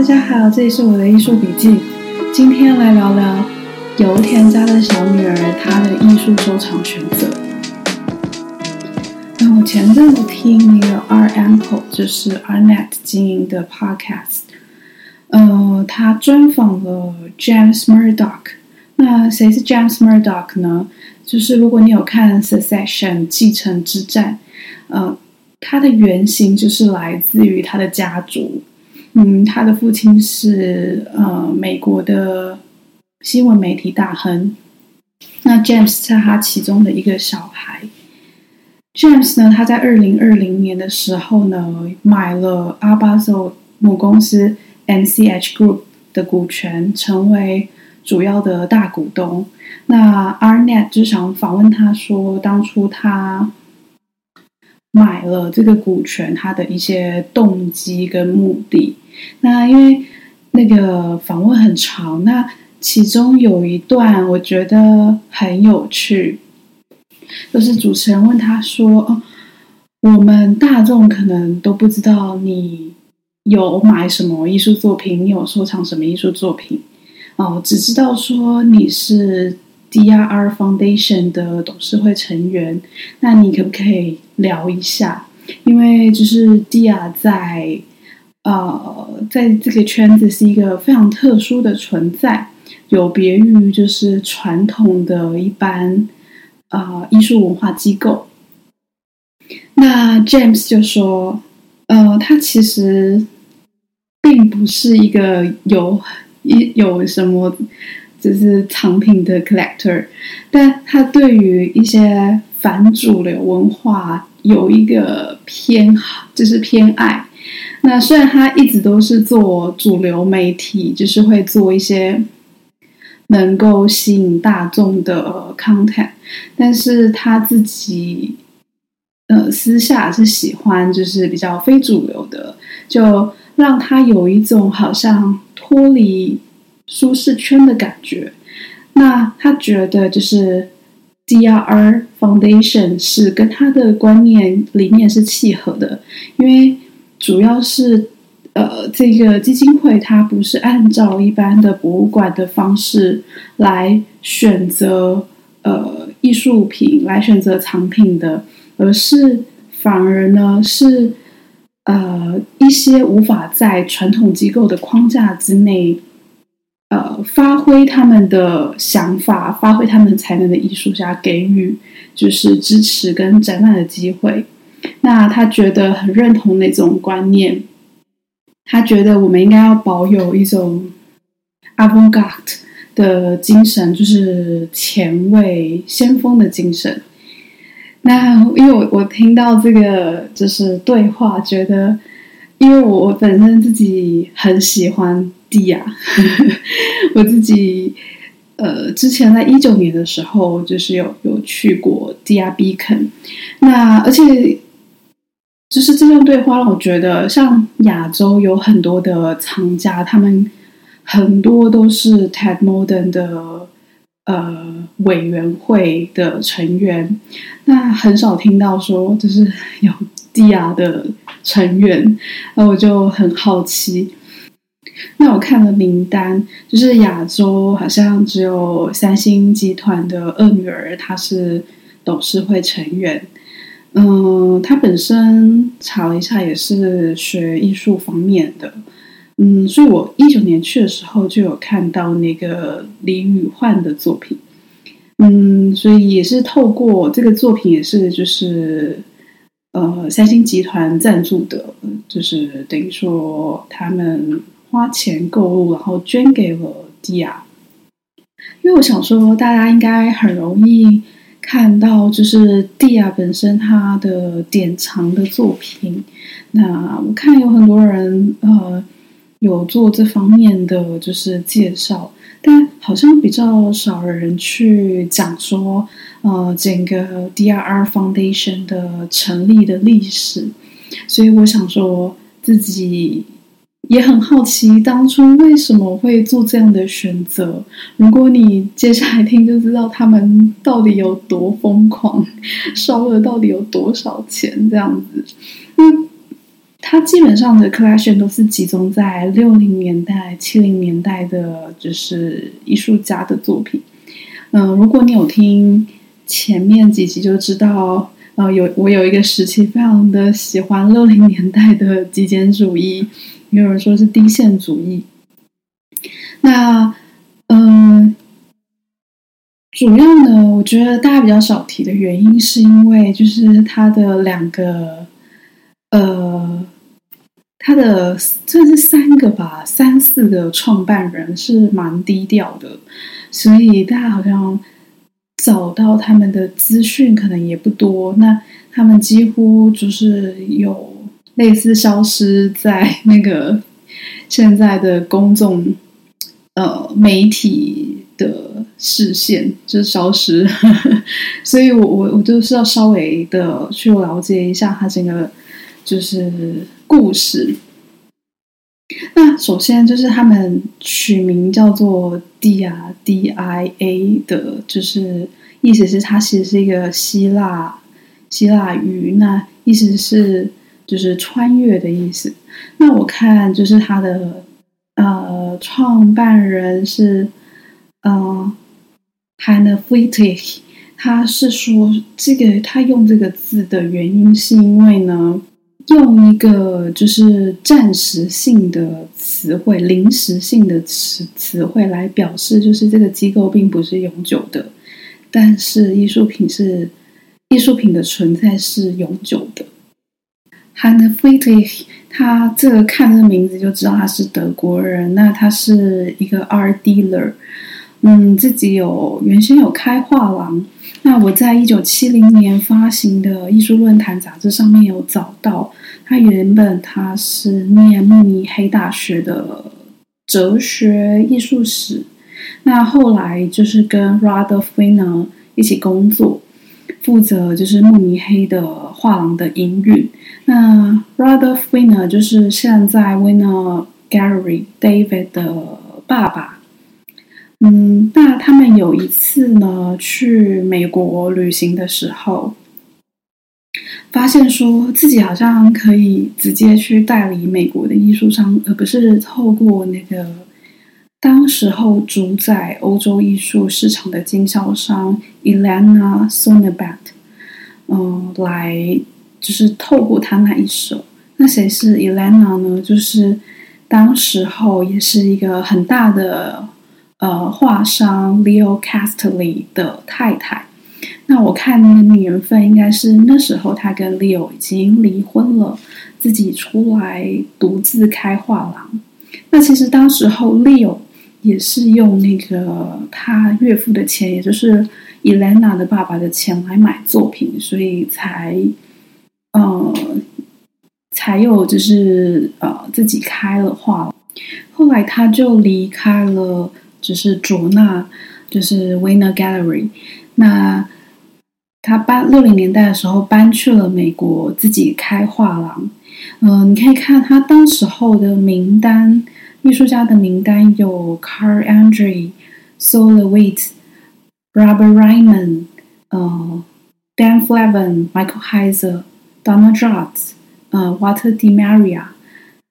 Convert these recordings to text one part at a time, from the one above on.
大家好，这里是我的艺术笔记。今天来聊聊油田家的小女儿她的艺术收藏选择。那我前阵子听那个 Art Uncle，就是 Arnett 经营的 Podcast，呃，他专访了 James Murdoch。那谁是 James Murdoch 呢？就是如果你有看 Succession 继承之战，呃，他的原型就是来自于他的家族。嗯，他的父亲是呃美国的新闻媒体大亨。那 James 是他其中的一个小孩。James 呢，他在二零二零年的时候呢，买了阿巴索母公司 MCH Group 的股权，成为主要的大股东。那 Arnett 就想访问他说，当初他。买了这个股权，他的一些动机跟目的。那因为那个访问很长，那其中有一段我觉得很有趣，就是主持人问他说：“哦，我们大众可能都不知道你有买什么艺术作品，你有收藏什么艺术作品哦，只知道说你是。” D.R.R. Foundation 的董事会成员，那你可不可以聊一下？因为就是 D.R. 在呃，在这个圈子是一个非常特殊的存在，有别于就是传统的一般啊艺术文化机构。那 James 就说，呃，他其实并不是一个有一有什么。就是藏品的 collector，但他对于一些反主流文化有一个偏好，就是偏爱。那虽然他一直都是做主流媒体，就是会做一些能够吸引大众的 content，但是他自己呃私下是喜欢就是比较非主流的，就让他有一种好像脱离。舒适圈的感觉，那他觉得就是 D.R.R. Foundation 是跟他的观念理念是契合的，因为主要是呃这个基金会它不是按照一般的博物馆的方式来选择呃艺术品来选择藏品的，而是反而呢是呃一些无法在传统机构的框架之内。呃，发挥他们的想法，发挥他们才能的艺术家给予就是支持跟展览的机会。那他觉得很认同那种观念，他觉得我们应该要保有一种 avant-garde 的精神，就是前卫先锋的精神。那因为我我听到这个就是对话，觉得因为我本身自己很喜欢。地呀，我自己呃，之前在一九年的时候，就是有有去过地亚比肯。那而且就是这段对话让我觉得，像亚洲有很多的藏家，他们很多都是 Ted Modern 的呃委员会的成员，那很少听到说就是有地亚的成员，那我就很好奇。那我看了名单，就是亚洲好像只有三星集团的二女儿，她是董事会成员。嗯，她本身查了一下，也是学艺术方面的。嗯，所以我一九年去的时候就有看到那个李宇焕的作品。嗯，所以也是透过这个作品，也是就是呃三星集团赞助的，就是等于说他们。花钱购入，然后捐给了迪亚。因为我想说，大家应该很容易看到，就是蒂亚本身他的典藏的作品。那我看有很多人呃有做这方面的就是介绍，但好像比较少人去讲说呃整个 D.R.R. Foundation 的成立的历史。所以我想说自己。也很好奇当初为什么会做这样的选择。如果你接下来听，就知道他们到底有多疯狂，烧了到底有多少钱这样子。嗯，它基本上的 collection 都是集中在六零年代、七零年代的，就是艺术家的作品。嗯，如果你有听前面几集，就知道，呃，有我有一个时期非常的喜欢六零年代的极简主义，也有人说是低线主义。那，嗯，主要呢，我觉得大家比较少提的原因，是因为就是他的两个，呃，他的这是三个吧，三四个创办人是蛮低调的。所以大家好像找到他们的资讯可能也不多，那他们几乎就是有类似消失在那个现在的公众呃媒体的视线，就消失。所以我我我就是要稍微的去了解一下他整个就是故事。那首先就是他们取名叫做 Dia D I A 的，就是意思是它其实是一个希腊希腊语，那意思是就是穿越的意思。那我看就是他的呃创办人是呃 Hannah f l e t i g 他是说这个他用这个字的原因是因为呢。用一个就是暂时性的词汇、临时性的词词汇来表示，就是这个机构并不是永久的，但是艺术品是艺术品的存在是永久的。Hannah Friedrich，他这个看这个名字就知道他是德国人，那他是一个 art dealer，嗯，自己有原先有开画廊。那我在一九七零年发行的艺术论坛杂志上面有找到，他原本他是念慕尼黑大学的哲学艺术史，那后来就是跟 Rudolf Wiener 一起工作，负责就是慕尼黑的画廊的营运。那 Rudolf Wiener 就是现在 Wiener Gallery David 的爸爸。嗯，那他们有一次呢，去美国旅行的时候，发现说自己好像可以直接去代理美国的艺术商，而不是透过那个当时候主宰欧洲艺术市场的经销商 Elena Sonnebat，嗯，来就是透过他那一手。那谁是 Elena 呢？就是当时候也是一个很大的。呃，画商 Leo Castley 的太太。那我看那个年份，应该是那时候他跟 Leo 已经离婚了，自己出来独自开画廊。那其实当时候 Leo 也是用那个他岳父的钱，也就是 Elena 的爸爸的钱来买作品，所以才呃才有就是呃自己开了画廊。后来他就离开了。就是卓纳，就是 Winner Gallery。那他搬六零年代的时候搬去了美国，自己开画廊。嗯，你可以看他当时候的名单，艺术家的名单有 Car Andrew、Solowit、Robert Ryman、呃 Dan Flavin、Michael Heiser、Donald Judd、呃 Water Di Maria。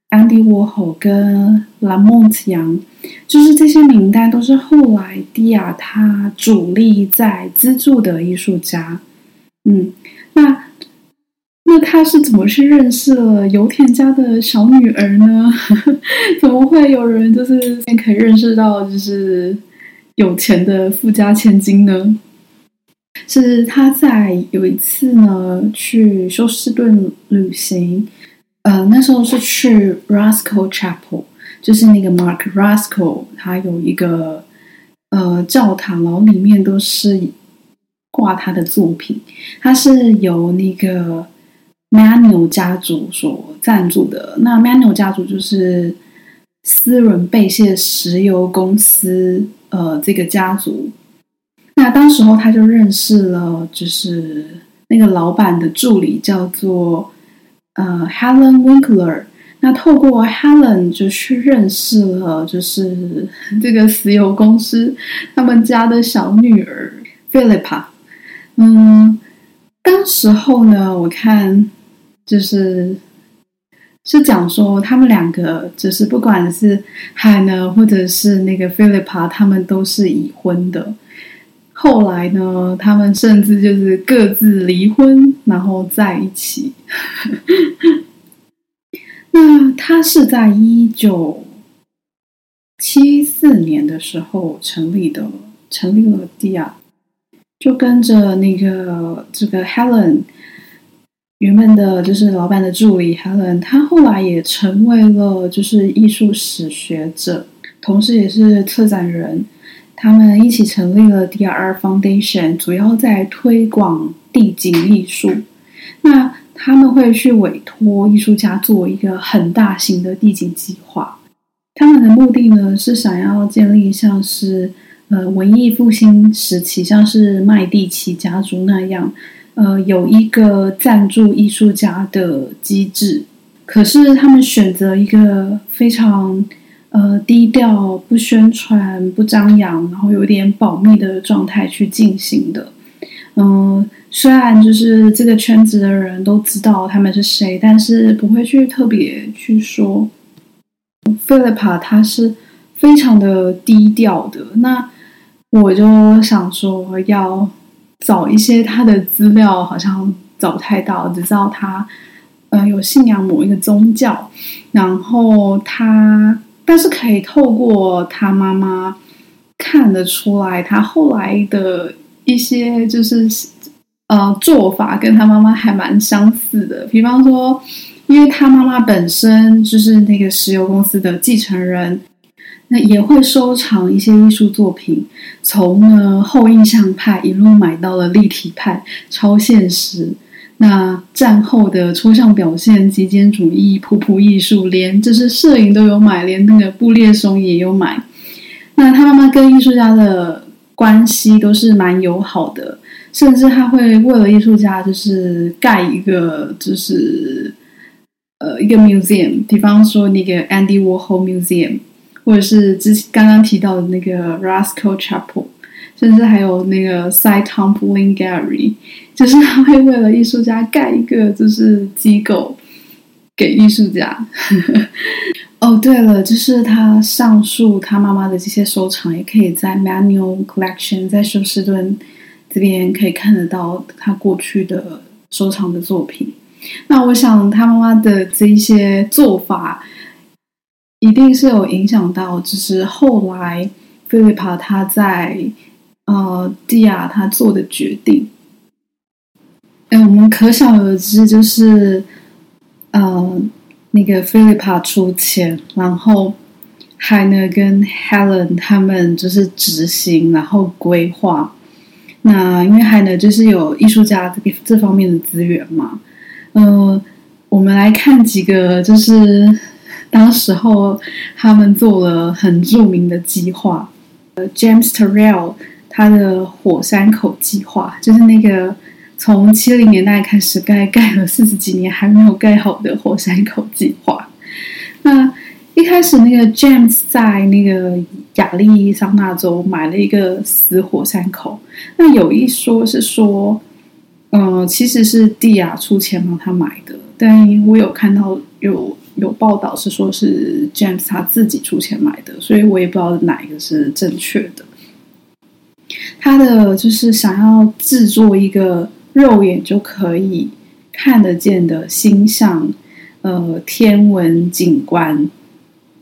Andy Warhol 跟蓝梦强，就是这些名单都是后来迪亚他主力在资助的艺术家。嗯，那那他是怎么去认识了油田家的小女儿呢？怎么会有人就是可以认识到就是有钱的富家千金呢？是他在有一次呢去休斯顿旅行。呃，那时候是去 Roscoe Chapel，就是那个 Mark Roscoe，他有一个呃教堂，然后里面都是挂他的作品。他是由那个 Manuel 家族所赞助的。那 Manuel 家族就是斯伦贝谢石油公司呃这个家族。那当时候他就认识了，就是那个老板的助理，叫做。呃，Helen Winkler，那透过 Helen 就去认识了，就是这个石油公司他们家的小女儿 Philippa。嗯，当时候呢，我看就是是讲说他们两个就是不管是海呢，或者是那个 Philippa，他们都是已婚的。后来呢，他们甚至就是各自离婚，然后在一起。那他是在一九七四年的时候成立的，成立了 Dia，就跟着那个这个 Helen 原本的就是老板的助理 Helen，他后来也成为了就是艺术史学者，同时也是策展人。他们一起成立了 D.R. Foundation，主要在推广地景艺术。那他们会去委托艺术家做一个很大型的地景计划。他们的目的呢是想要建立像是呃文艺复兴时期，像是麦地奇家族那样，呃有一个赞助艺术家的机制。可是他们选择一个非常。呃，低调不宣传不张扬，然后有点保密的状态去进行的。嗯，虽然就是这个圈子的人都知道他们是谁，但是不会去特别去说。Philippa 他是非常的低调的，那我就想说要找一些他的资料，好像找不太到，只知道他呃有信仰某一个宗教，然后他。但是可以透过他妈妈看得出来，他后来的一些就是呃做法跟他妈妈还蛮相似的。比方说，因为他妈妈本身就是那个石油公司的继承人，那也会收藏一些艺术作品，从呢后印象派一路买到了立体派、超现实。那战后的抽象表现、极简主义、普普艺术，连就是摄影都有买，连那个布列松也有买。那他妈妈跟艺术家的关系都是蛮友好的，甚至他会为了艺术家就是盖一个就是呃一个 museum，比方说那个 Andy Warhol Museum，或者是之刚刚提到的那个 Roscoe Chapel。甚至还有那个 Side Tumbling Gallery，就是他会为了艺术家盖一个就是机构给艺术家。哦，对了，就是他上述他妈妈的这些收藏，也可以在 Manual Collection 在休斯顿这边可以看得到他过去的收藏的作品。那我想他妈妈的这一些做法，一定是有影响到，就是后来 Philippa 他在。呃，蒂亚他做的决定，哎，我们可想而知，就是呃，那个菲利帕出钱，然后海呢跟 Helen 他们就是执行，然后规划。那因为海呢就是有艺术家这这方面的资源嘛，嗯，我们来看几个，就是当时候他们做了很著名的计划，呃，James Terrell。他的火山口计划就是那个从七零年代开始盖，盖了四十几年还没有盖好的火山口计划。那一开始，那个 James 在那个亚利桑那州买了一个死火山口。那有一说是说，嗯，其实是蒂亚出钱帮他买的，但我有看到有有报道是说是 James 他自己出钱买的，所以我也不知道哪一个是正确的。他的就是想要制作一个肉眼就可以看得见的星象，呃，天文景观，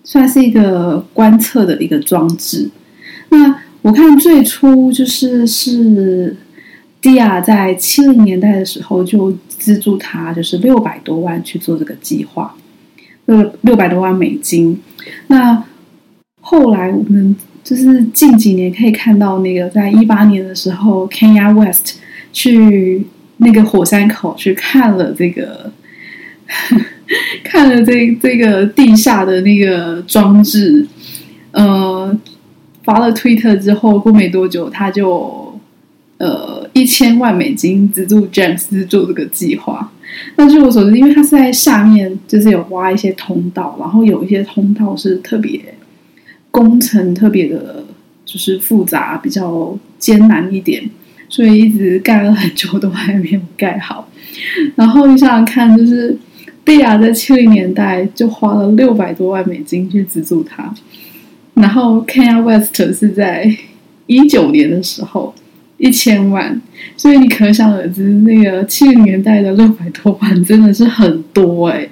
算是一个观测的一个装置。那我看最初就是是迪亚在七零年代的时候就资助他，就是六百多万去做这个计划，六六百多万美金。那后来我们。就是近几年可以看到，那个在一八年的时候，Kenya West 去那个火山口去看了这个，看了这这个地下的那个装置，呃，发了 Twitter 之后，过没多久他就呃一千万美金资助 James 做这个计划。那据我所知，因为他是在下面，就是有挖一些通道，然后有一些通道是特别。工程特别的，就是复杂，比较艰难一点，所以一直盖了很久都还没有盖好。然后你想想看，就是贝亚在七零年代就花了六百多万美金去资助他，然后 Kenya West 是在一九年的时候一千万，所以你可想而知，那个七零年代的六百多万真的是很多哎。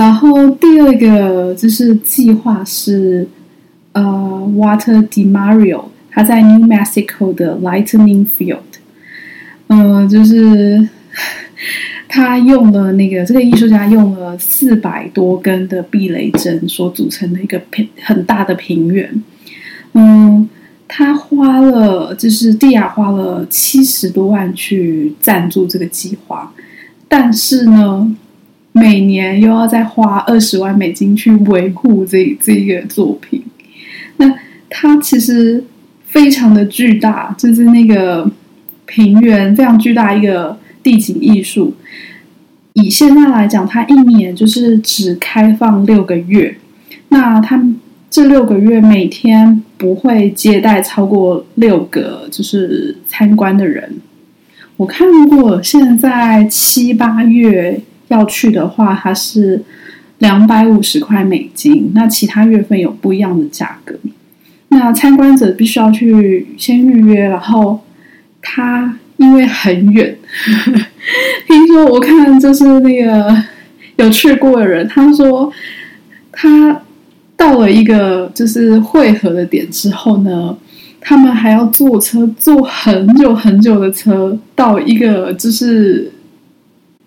然后第二个就是计划是呃，Water DiMario，他在 New Mexico 的 Lightning Field，嗯，就是。他用了那个这个艺术家用了四百多根的避雷针所组成的一个平很大的平原，嗯，他花了就是蒂亚花了七十多万去赞助这个计划，但是呢，每年又要再花二十万美金去维护这这一个作品，那它其实非常的巨大，就是那个平原非常巨大一个。地景艺术，以现在来讲，它一年就是只开放六个月。那他这六个月每天不会接待超过六个就是参观的人。我看过，现在七八月要去的话，它是两百五十块美金。那其他月份有不一样的价格。那参观者必须要去先预约，然后他。因为很远，听说我看就是那个有去过的人，他说他到了一个就是汇合的点之后呢，他们还要坐车坐很久很久的车到一个就是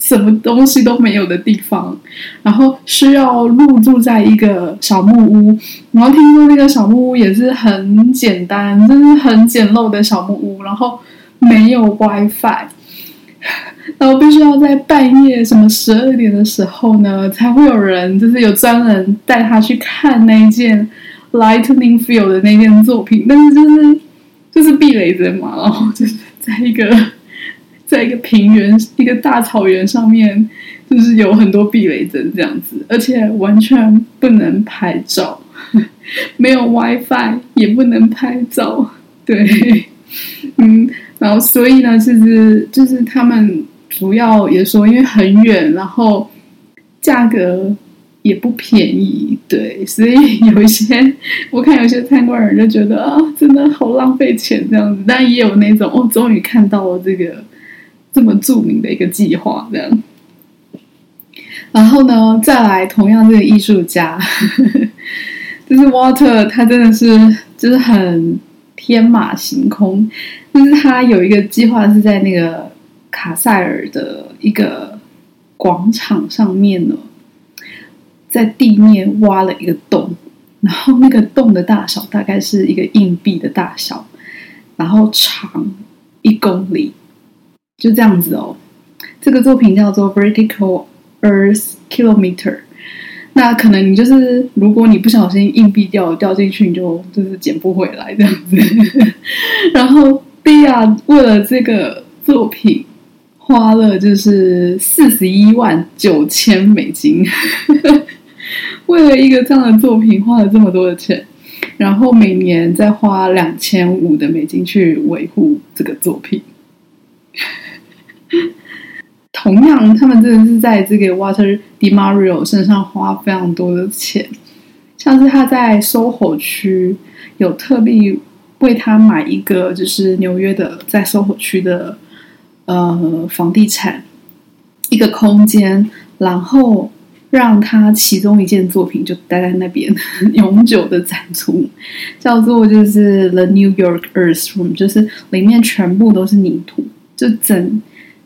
什么东西都没有的地方，然后需要入住在一个小木屋，然后听说那个小木屋也是很简单，就是很简陋的小木屋，然后。没有 WiFi，然后必须要在半夜什么十二点的时候呢，才会有人就是有专人带他去看那件 Lightning Field 的那件作品，但是就是就是避雷针嘛，然后就是在一个在一个平原一个大草原上面，就是有很多避雷针这样子，而且完全不能拍照，没有 WiFi 也不能拍照，对，嗯。然后，所以呢，其实就是他们主要也说，因为很远，然后价格也不便宜，对，所以有一些我看有些参观人就觉得啊，真的好浪费钱这样子。但也有那种哦，终于看到了这个这么著名的一个计划这样。然后呢，再来同样这个艺术家，就是 Water，他真的是就是很。天马行空，就是他有一个计划是在那个卡塞尔的一个广场上面呢，在地面挖了一个洞，然后那个洞的大小大概是一个硬币的大小，然后长一公里，就这样子哦。这个作品叫做 Vertical Earth Kilometer。那可能你就是，如果你不小心硬币掉掉进去，你就就是捡不回来这样子。然后蒂亚为了这个作品花了就是四十一万九千美金，为了一个这样的作品花了这么多的钱，然后每年再花两千五的美金去维护这个作品。同样，他们真的是在这个 Water DiMario 身上花非常多的钱，像是他在 SoHo 区有特地为他买一个，就是纽约的在 SoHo 区的呃房地产一个空间，然后让他其中一件作品就待在那边 永久的展出，叫做就是 The New York Earth Room，就是里面全部都是泥土，就整。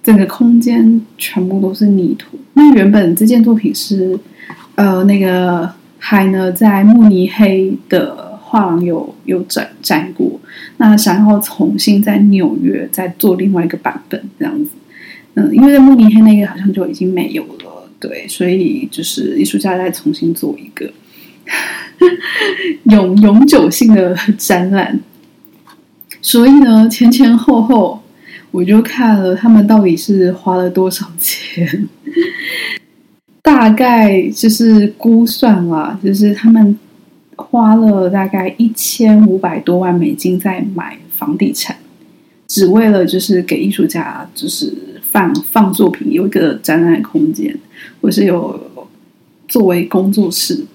整个空间全部都是泥土。那原本这件作品是，呃，那个海呢在慕尼黑的画廊有有展展过。那想要重新在纽约再做另外一个版本这样子，嗯，因为在慕尼黑那个好像就已经没有了，对，所以就是艺术家再重新做一个 永永久性的展览。所以呢，前前后后。我就看了他们到底是花了多少钱，大概就是估算了，就是他们花了大概一千五百多万美金在买房地产，只为了就是给艺术家就是放放作品，有一个展览空间，或是有作为工作室。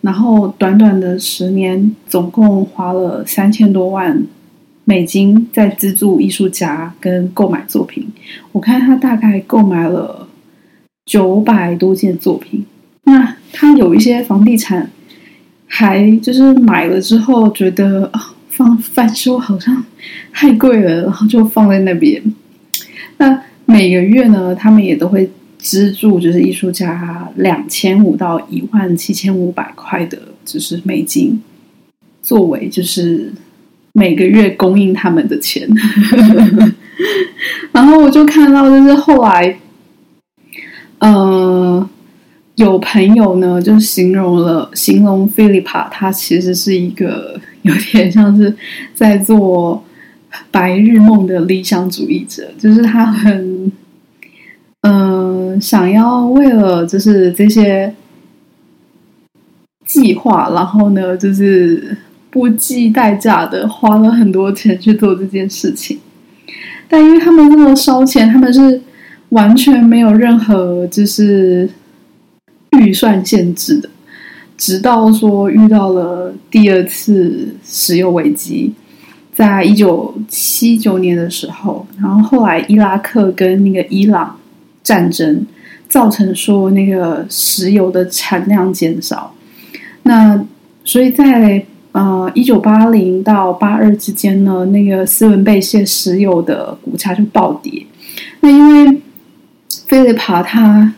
然后短短的十年，总共花了三千多万美金在资助艺术家跟购买作品。我看他大概购买了九百多件作品。那他有一些房地产，还就是买了之后觉得啊。放翻修好像太贵了，然后就放在那边。那每个月呢，他们也都会资助，就是艺术家两千五到一万七千五百块的，就是美金，作为就是每个月供应他们的钱。然后我就看到，就是后来，嗯。有朋友呢，就形容了形容菲利帕，他其实是一个 有点像是在做白日梦的理想主义者，就是他很嗯想要为了就是这些计划，然后呢就是不计代价的花了很多钱去做这件事情，但因为他们那么烧钱，他们是完全没有任何就是。预算限制的，直到说遇到了第二次石油危机，在一九七九年的时候，然后后来伊拉克跟那个伊朗战争，造成说那个石油的产量减少，那所以在呃一九八零到八二之间呢，那个斯文贝谢石油的股价就暴跌，那因为菲利帕他。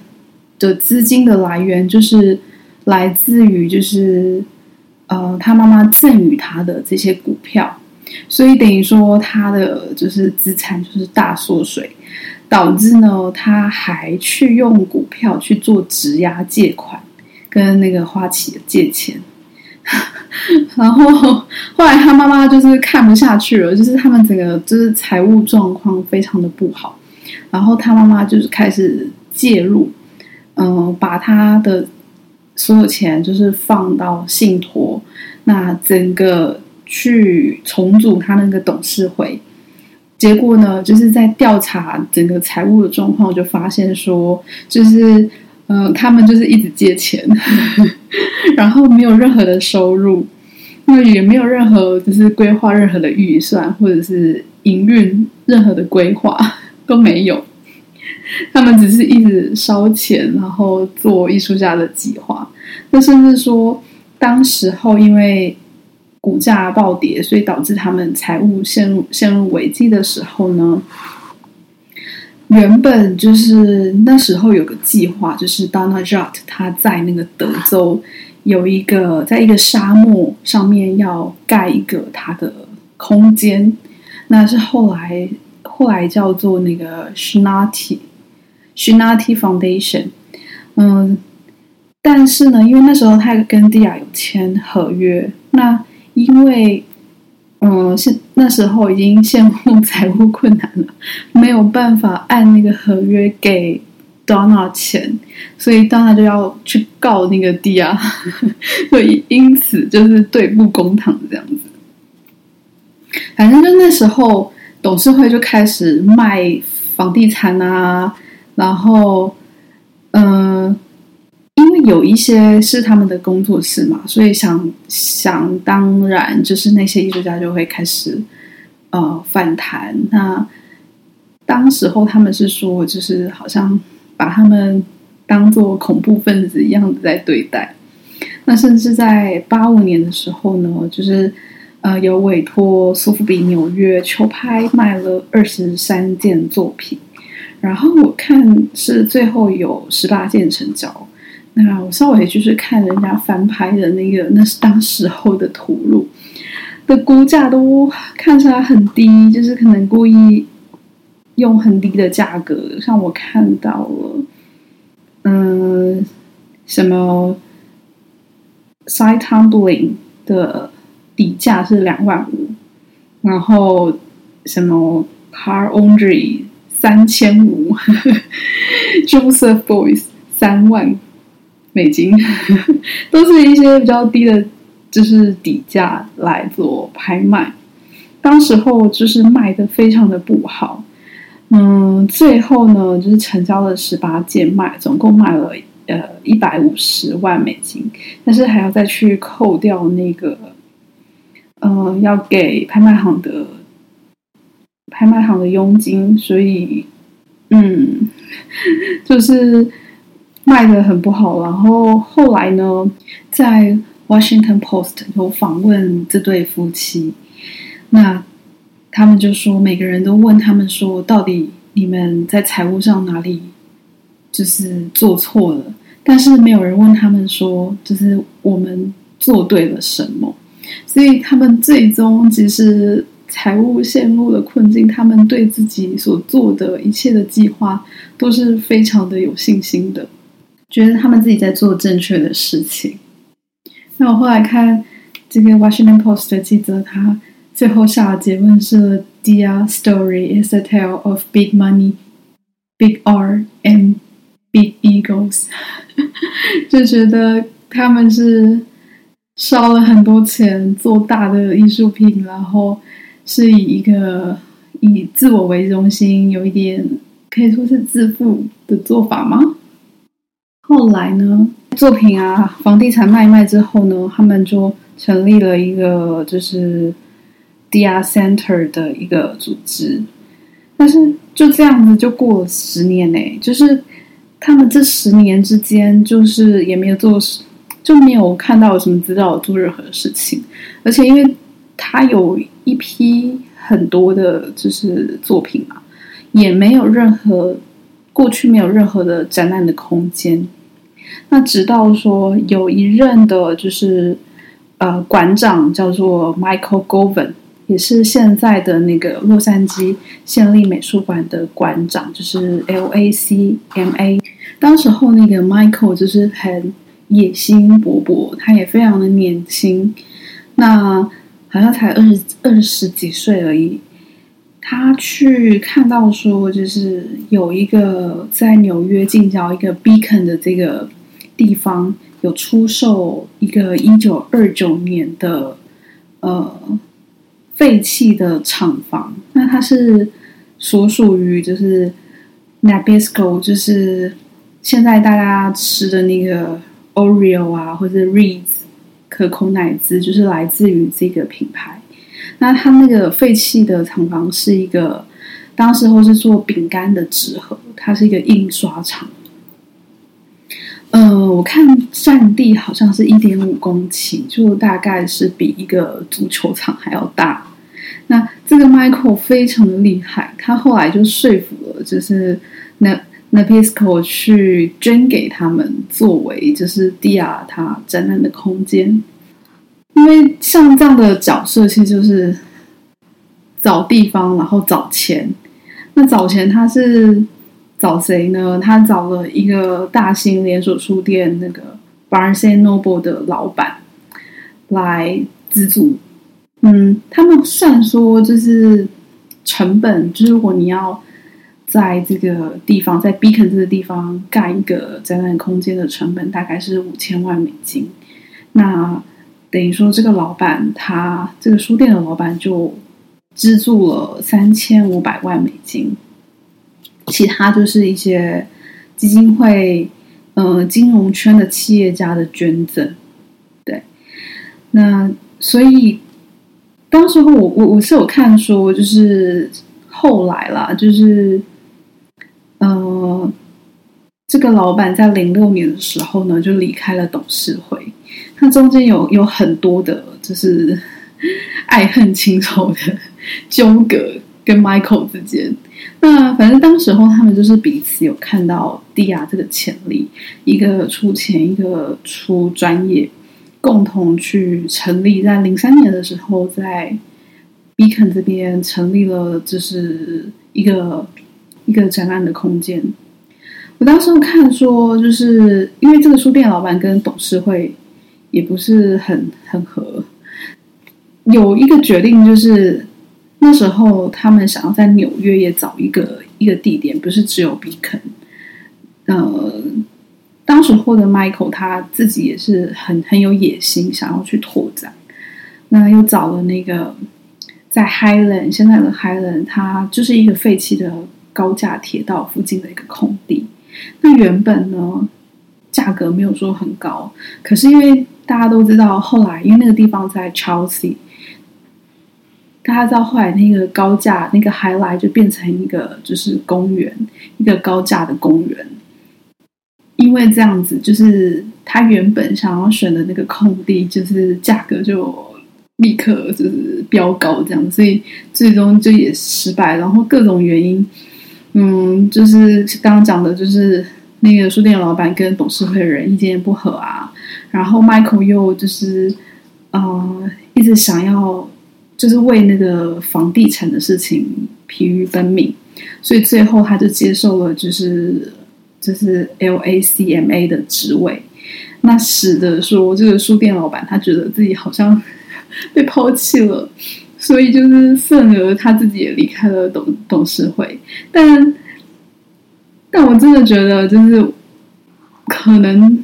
的资金的来源就是来自于就是呃他妈妈赠予他的这些股票，所以等于说他的就是资产就是大缩水，导致呢他还去用股票去做质押借款，跟那个花旗借钱，然后后来他妈妈就是看不下去了，就是他们整个就是财务状况非常的不好，然后他妈妈就是开始介入。嗯，把他的所有钱就是放到信托，那整个去重组他那个董事会，结果呢，就是在调查整个财务的状况，就发现说，就是嗯，他们就是一直借钱，然后没有任何的收入，那也没有任何就是规划任何的预算或者是营运任何的规划都没有。他们只是一直烧钱，然后做艺术家的计划。那甚至说，当时候因为股价暴跌，所以导致他们财务陷入陷入危机的时候呢，原本就是那时候有个计划，就是 Donna Judd 他在那个德州有一个在一个沙漠上面要盖一个他的空间，那是后来后来叫做那个 Schnatty。Shinati Foundation，嗯，但是呢，因为那时候他跟蒂亚有签合约，那因为嗯，是那时候已经陷入 财务困难了，没有办法按那个合约给 Donna 钱，所以 Donna 就要去告那个蒂亚，所以因此就是对簿公堂这样子。反正就那时候董事会就开始卖房地产啊。然后，嗯，有一些是他们的工作室嘛，所以想想当然，就是那些艺术家就会开始呃反弹。那当时候他们是说，就是好像把他们当做恐怖分子一样的在对待。那甚至在八五年的时候呢，就是呃有委托苏富比纽约球拍卖了二十三件作品。然后我看是最后有十八件成交，那我稍微就是看人家翻拍的那个，那是当时候的图录的估价都看起来很低，就是可能故意用很低的价格，像我看到了，嗯，什么 side tumbling 的底价是两万五，然后什么 car o n d r y。三千五，Joseph Boys 三万美金，都是一些比较低的，就是底价来做拍卖。当时候就是卖的非常的不好，嗯，最后呢，就是成交了十八件，卖总共卖了呃一百五十万美金，但是还要再去扣掉那个，呃，要给拍卖行的拍卖行的佣金，所以，嗯，就是卖的很不好。然后后来呢，在 Washington Post 有访问这对夫妻，那。他们就说，每个人都问他们说，到底你们在财务上哪里就是做错了？但是没有人问他们说，就是我们做对了什么？所以他们最终其实财务陷入了困境，他们对自己所做的一切的计划都是非常的有信心的，觉得他们自己在做正确的事情。那我后来看这个 Washington Post 的记者，他。最后下的结论是：Dia story is a tale of big money, big R and big egos。就觉得他们是烧了很多钱做大的艺术品，然后是以一个以自我为中心，有一点可以说是自负的做法吗？后来呢，作品啊，房地产卖卖之后呢，他们就成立了一个就是。DR Center 的一个组织，但是就这样子就过了十年呢，就是他们这十年之间，就是也没有做，就没有看到什么资料做任何事情，而且因为他有一批很多的，就是作品嘛，也没有任何过去没有任何的展览的空间，那直到说有一任的，就是呃馆长叫做 Michael Govan。也是现在的那个洛杉矶县立美术馆的馆长，就是 L A C M A。当时候那个 Michael 就是很野心勃勃，他也非常的年轻，那好像才二十二十几岁而已。他去看到说，就是有一个在纽约近郊一个 Beacon 的这个地方，有出售一个一九二九年的呃。废弃的厂房，那它是所属于就是 Nabisco，就是现在大家吃的那个 Oreo 啊，或者 Reese 可口奶滋，就是来自于这个品牌。那他那个废弃的厂房是一个，当时候是做饼干的纸盒，它是一个印刷厂。呃，我看占地好像是一点五公顷，就大概是比一个足球场还要大。那这个 Michael 非常的厉害，他后来就说服了，就是那那 Pisco 去捐给他们，作为就是 Dia 他展览的空间。因为像这样的角色，其实就是找地方，然后找钱。那找钱他是找谁呢？他找了一个大型连锁书店那个 Barnes and Noble 的老板来资助。嗯，他们算说就是成本，就是如果你要在这个地方，在 Beacon 这个地方盖一个展览空间的成本大概是五千万美金。那等于说，这个老板他这个书店的老板就资助了三千五百万美金，其他就是一些基金会、呃金融圈的企业家的捐赠。对，那所以。当时候我我我是有看说，就是后来啦，就是呃，这个老板在零六年的时候呢，就离开了董事会。那中间有有很多的，就是爱恨情仇的纠葛，跟 Michael 之间。那反正当时候他们就是彼此有看到蒂亚这个潜力，一个出钱，一个出专业。共同去成立，在零三年的时候，在 Beacon 这边成立了，就是一个一个展览的空间。我当时候看说，就是因为这个书店老板跟董事会也不是很很合，有一个决定，就是那时候他们想要在纽约也找一个一个地点，不是只有 Beacon，呃。当时获得 Michael 他自己也是很很有野心，想要去拓展。那又找了那个在 Highland，现在的 Highland，它就是一个废弃的高架铁道附近的一个空地。那原本呢，价格没有说很高，可是因为大家都知道，后来因为那个地方在 Chelsea，大家知道后来那个高架那个 Highlight 就变成一个就是公园，一个高架的公园。因为这样子，就是他原本想要选的那个空地，就是价格就立刻就是飙高这样，所以最终就也失败。然后各种原因，嗯，就是刚刚讲的，就是那个书店老板跟董事会的人意见不合啊。然后 Michael 又就是呃一直想要就是为那个房地产的事情疲于奔命，所以最后他就接受了就是。就是 L A C M A 的职位，那使得说这个书店老板他觉得自己好像 被抛弃了，所以就是愤而他自己也离开了董董事会。但但我真的觉得，就是可能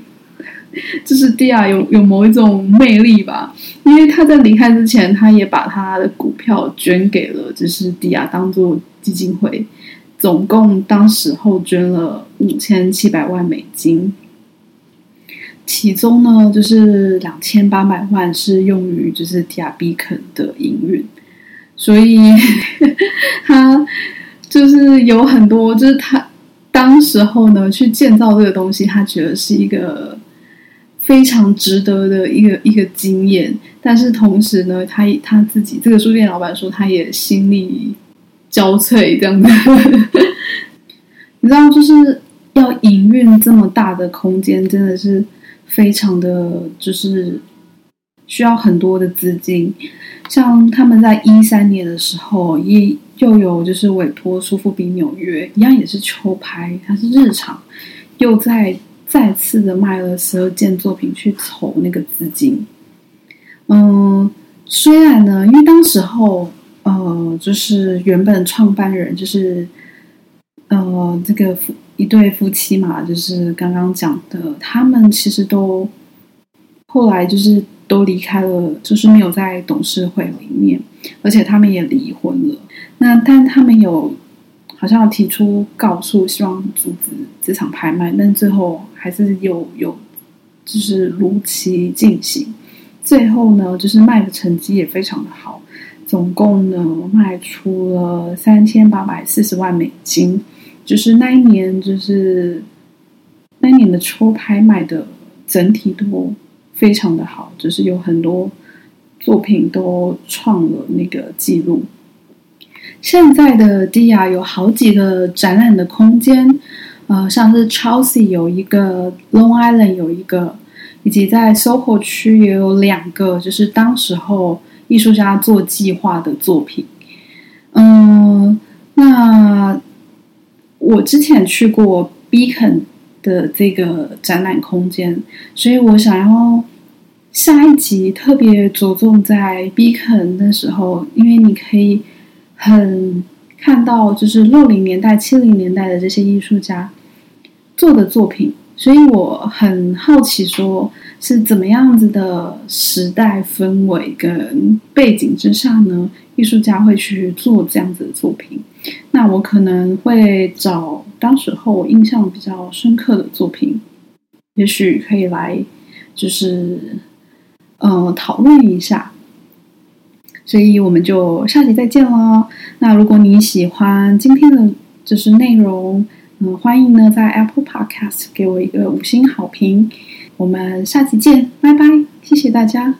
就是蒂亚有有某一种魅力吧，因为他在离开之前，他也把他的股票捐给了就是蒂亚当做基金会。总共当时候捐了五千七百万美金，其中呢就是两千八百万是用于就是迪亚比肯的营运，所以 他就是有很多就是他当时候呢去建造这个东西，他觉得是一个非常值得的一个一个经验，但是同时呢，他他自己这个书店老板说，他也心力。交瘁这样子，你知道，就是要营运这么大的空间，真的是非常的，就是需要很多的资金。像他们在一三年的时候，也又有就是委托苏富比纽约一样，也是秋拍，它是日常，又在再次的卖了十二件作品去筹那个资金。嗯，虽然呢，因为当时候。呃，就是原本创办人就是呃，这个夫一对夫妻嘛，就是刚刚讲的，他们其实都后来就是都离开了，就是没有在董事会里面，而且他们也离婚了。那但他们有好像提出告诉，希望阻止这场拍卖，但最后还是有有就是如期进行。最后呢，就是卖的成绩也非常的好。总共呢卖出了三千八百四十万美金，就是那一年，就是那一年的抽拍卖的整体都非常的好，就是有很多作品都创了那个记录。现在的迪亚有好几个展览的空间，呃，像是 Chelsea 有一个，Long Island 有一个，以及在 SoHo 区也有两个，就是当时候。艺术家做计划的作品，嗯，那我之前去过 Beacon 的这个展览空间，所以我想要下一集特别着重在 Beacon 的时候，因为你可以很看到就是六零年代、七零年代的这些艺术家做的作品，所以我很好奇说。是怎么样子的时代氛围跟背景之下呢？艺术家会去做这样子的作品。那我可能会找当时候我印象比较深刻的作品，也许可以来就是嗯讨论一下。所以我们就下期再见喽。那如果你喜欢今天的就是内容，嗯，欢迎呢在 Apple Podcast 给我一个五星好评。我们下期见，拜拜，谢谢大家。